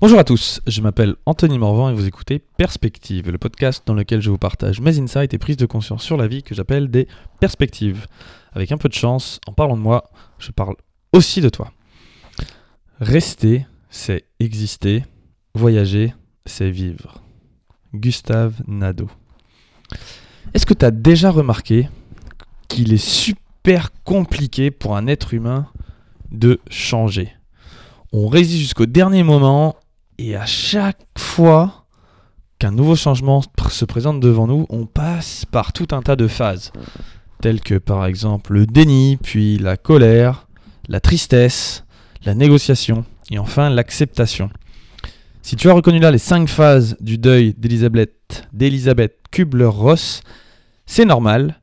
Bonjour à tous, je m'appelle Anthony Morvan et vous écoutez Perspective, le podcast dans lequel je vous partage mes insights et prises de conscience sur la vie que j'appelle des perspectives. Avec un peu de chance, en parlant de moi, je parle aussi de toi. Rester, c'est exister. Voyager, c'est vivre. Gustave Nadeau. Est-ce que tu as déjà remarqué qu'il est super compliqué pour un être humain de changer? On résiste jusqu'au dernier moment et à chaque fois qu'un nouveau changement se présente devant nous, on passe par tout un tas de phases, telles que par exemple le déni, puis la colère, la tristesse, la négociation et enfin l'acceptation. Si tu as reconnu là les cinq phases du deuil d'Elisabeth, d'Elisabeth Kubler-Ross, c'est normal,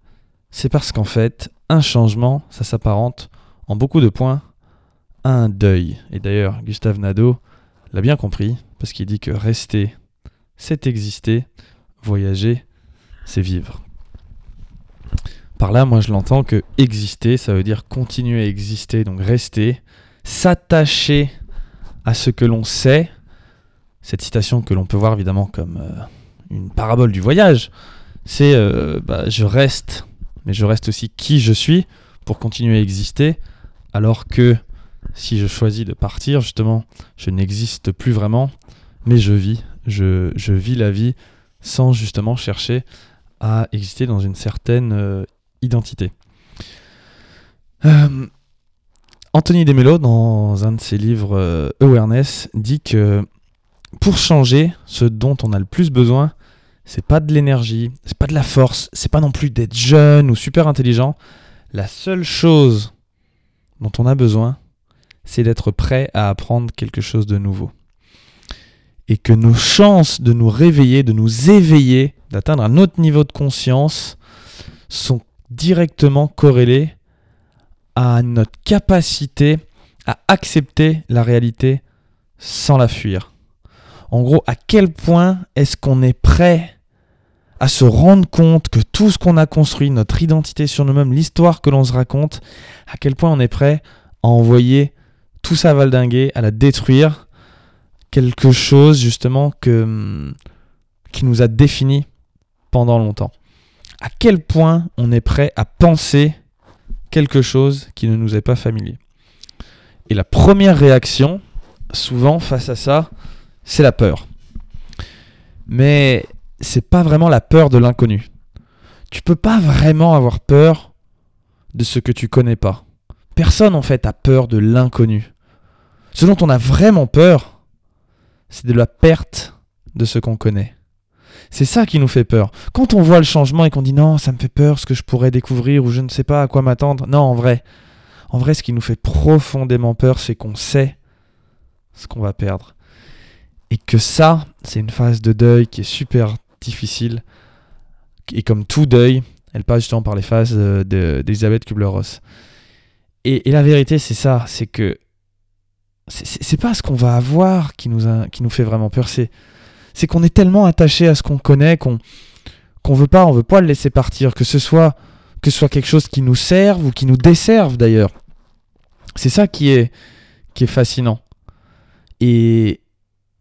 c'est parce qu'en fait, un changement, ça s'apparente en beaucoup de points à un deuil. Et d'ailleurs, Gustave Nadeau l'a bien compris, parce qu'il dit que rester, c'est exister, voyager, c'est vivre. Par là, moi je l'entends que exister, ça veut dire continuer à exister, donc rester, s'attacher à ce que l'on sait. Cette citation que l'on peut voir évidemment comme euh, une parabole du voyage, c'est euh, bah, je reste, mais je reste aussi qui je suis pour continuer à exister, alors que si je choisis de partir, justement, je n'existe plus vraiment, mais je vis, je, vis la vie sans justement chercher à exister dans une certaine euh, identité. Euh, Anthony Demelo, dans un de ses livres euh, Awareness, dit que pour changer, ce dont on a le plus besoin, c'est pas de l'énergie, c'est pas de la force, c'est pas non plus d'être jeune ou super intelligent. La seule chose dont on a besoin, c'est d'être prêt à apprendre quelque chose de nouveau. Et que nos chances de nous réveiller, de nous éveiller, d'atteindre un autre niveau de conscience sont directement corrélées à notre capacité à accepter la réalité sans la fuir. En gros, à quel point est-ce qu'on est prêt à se rendre compte que tout ce qu'on a construit, notre identité sur nous-mêmes, l'histoire que l'on se raconte, à quel point on est prêt à envoyer tout ça valdinguer, à la détruire, quelque chose justement que, hum, qui nous a défini pendant longtemps. À quel point on est prêt à penser quelque chose qui ne nous est pas familier? Et la première réaction, souvent face à ça, c'est la peur. Mais c'est pas vraiment la peur de l'inconnu. Tu peux pas vraiment avoir peur de ce que tu connais pas. Personne en fait a peur de l'inconnu. Ce dont on a vraiment peur, c'est de la perte de ce qu'on connaît. C'est ça qui nous fait peur. Quand on voit le changement et qu'on dit non, ça me fait peur ce que je pourrais découvrir ou je ne sais pas à quoi m'attendre. Non, en vrai. En vrai, ce qui nous fait profondément peur, c'est qu'on sait ce qu'on va perdre. Et que ça, c'est une phase de deuil qui est super difficile. Et comme tout deuil, elle passe justement par les phases euh, d'Elisabeth Kubler-Ross. Et, la vérité, c'est ça, c'est que c'est pas ce qu'on va avoir qui nous, qui nous fait vraiment peur, c'est qu'on est tellement attaché à ce qu'on connaît qu'on qu'on veut pas, on veut pas le laisser partir, que ce soit que soit quelque chose qui nous serve ou qui nous desserve d'ailleurs. C'est ça qui est qui est fascinant. Et,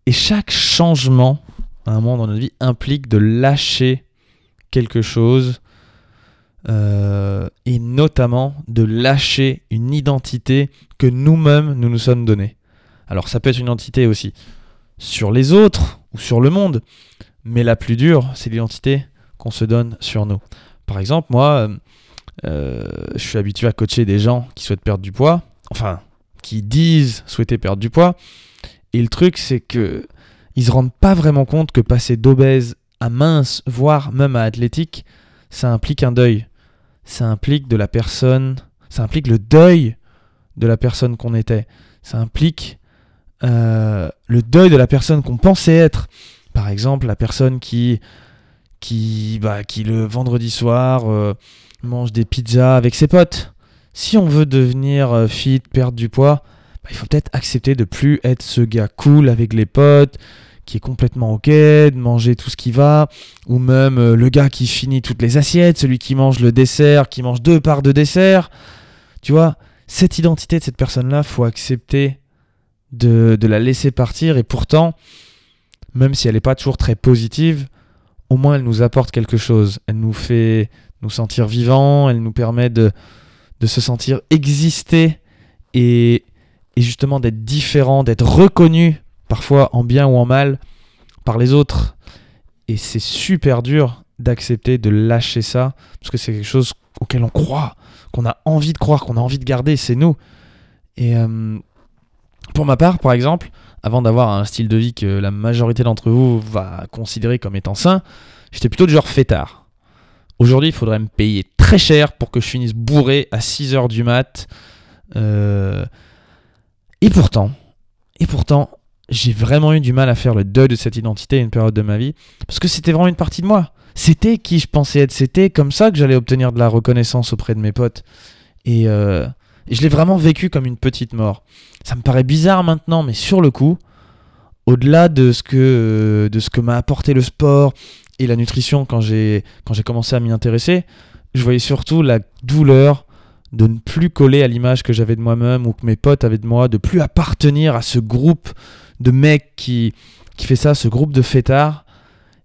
et chaque changement à un moment dans notre vie implique de lâcher quelque chose et notamment de lâcher une identité que nous-mêmes nous nous sommes donnée. Alors ça peut être une identité aussi sur les autres ou sur le monde, mais la plus dure, c'est l'identité qu'on se donne sur nous. Par exemple, moi, euh, je suis habitué à coacher des gens qui souhaitent perdre du poids, enfin, qui disent souhaiter perdre du poids, et le truc, c'est que ils se rendent pas vraiment compte que passer d'obèse à mince, voire même à athlétique, ça implique un deuil ça implique de la personne, ça le deuil de la personne qu'on était. Ça implique euh, le deuil de la personne qu'on pensait être. Par exemple, la personne qui, qui, bah, qui le vendredi soir euh, mange des pizzas avec ses potes. Si on veut devenir euh, fit, perdre du poids, bah, il faut peut-être accepter de plus être ce gars cool avec les potes, qui est complètement ok, de manger tout ce qui va, ou même euh, le gars qui finit toutes les assiettes, celui qui mange le dessert, qui mange deux parts de dessert. Tu vois, cette identité de cette personne-là, faut accepter de, de la laisser partir. Et pourtant, même si elle n'est pas toujours très positive, au moins elle nous apporte quelque chose. Elle nous fait nous sentir vivants, elle nous permet de, de se sentir exister et, et justement d'être différent, d'être reconnu, parfois en bien ou en mal, par les autres. Et c'est super dur d'accepter de lâcher ça, parce que c'est quelque chose auquel on croit, qu'on a envie de croire, qu'on a envie de garder, c'est nous. Et euh, pour ma part, par exemple, avant d'avoir un style de vie que la majorité d'entre vous va considérer comme étant sain, j'étais plutôt du genre fêtard. Aujourd'hui, il faudrait me payer très cher pour que je finisse bourré à 6h du mat. Euh, et pourtant, et pourtant, j'ai vraiment eu du mal à faire le deuil de cette identité à une période de ma vie, parce que c'était vraiment une partie de moi. C'était qui je pensais être, c'était comme ça que j'allais obtenir de la reconnaissance auprès de mes potes. Et, euh, et je l'ai vraiment vécu comme une petite mort. Ça me paraît bizarre maintenant, mais sur le coup, au-delà de ce que, de ce que m'a apporté le sport et la nutrition quand j'ai, quand j'ai commencé à m'y intéresser, je voyais surtout la douleur de ne plus coller à l'image que j'avais de moi-même ou que mes potes avaient de moi, de plus appartenir à ce groupe de mecs qui, fait ça, ce groupe de fêtards,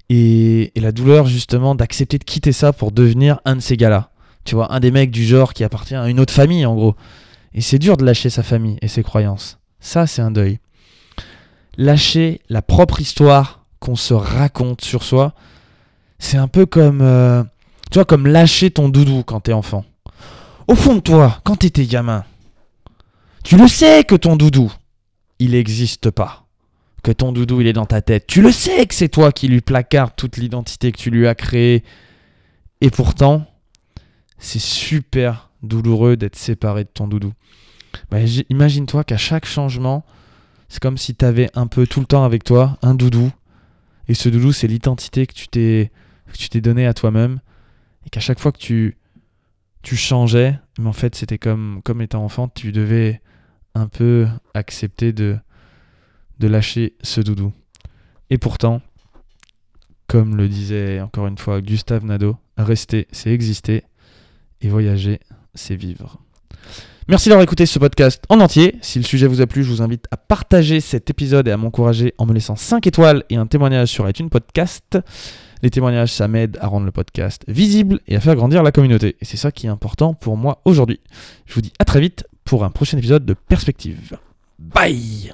et, et la douleur justement d'accepter de quitter ça pour devenir un de ces gars-là. Tu vois, un des mecs du genre qui appartient à une autre famille en gros. Et c'est dur de lâcher sa famille et ses croyances. Ça, c'est un deuil. Lâcher la propre histoire qu'on se raconte sur soi, c'est un peu comme, euh, tu vois, comme lâcher ton doudou quand t'es enfant. Au fond de toi, quand t'étais gamin, tu le sais que ton doudou, il n'existe pas. Que ton doudou, il est dans ta tête. Tu le sais que c'est toi qui lui placarde toute l'identité que tu lui as créée. Et pourtant, c'est super douloureux d'être séparé de ton doudou. Bah, Imagine-toi qu'à chaque changement, c'est comme si tu avais un peu tout le temps avec toi un doudou. Et ce doudou, c'est l'identité que tu t'es que tu t'es donné à toi-même. Et qu'à chaque fois que tu tu changeais, mais en fait c'était comme, comme étant enfant, tu devais un peu accepter de, de lâcher ce doudou. Et pourtant, comme le disait encore une fois Gustave Nadeau, rester c'est exister et voyager c'est vivre. Merci d'avoir écouté ce podcast en entier. Si le sujet vous a plu, je vous invite à partager cet épisode et à m'encourager en me laissant 5 étoiles et un témoignage sur iTunes Podcast. Les témoignages, ça m'aide à rendre le podcast visible et à faire grandir la communauté. Et c'est ça qui est important pour moi aujourd'hui. Je vous dis à très vite pour un prochain épisode de Perspective. Bye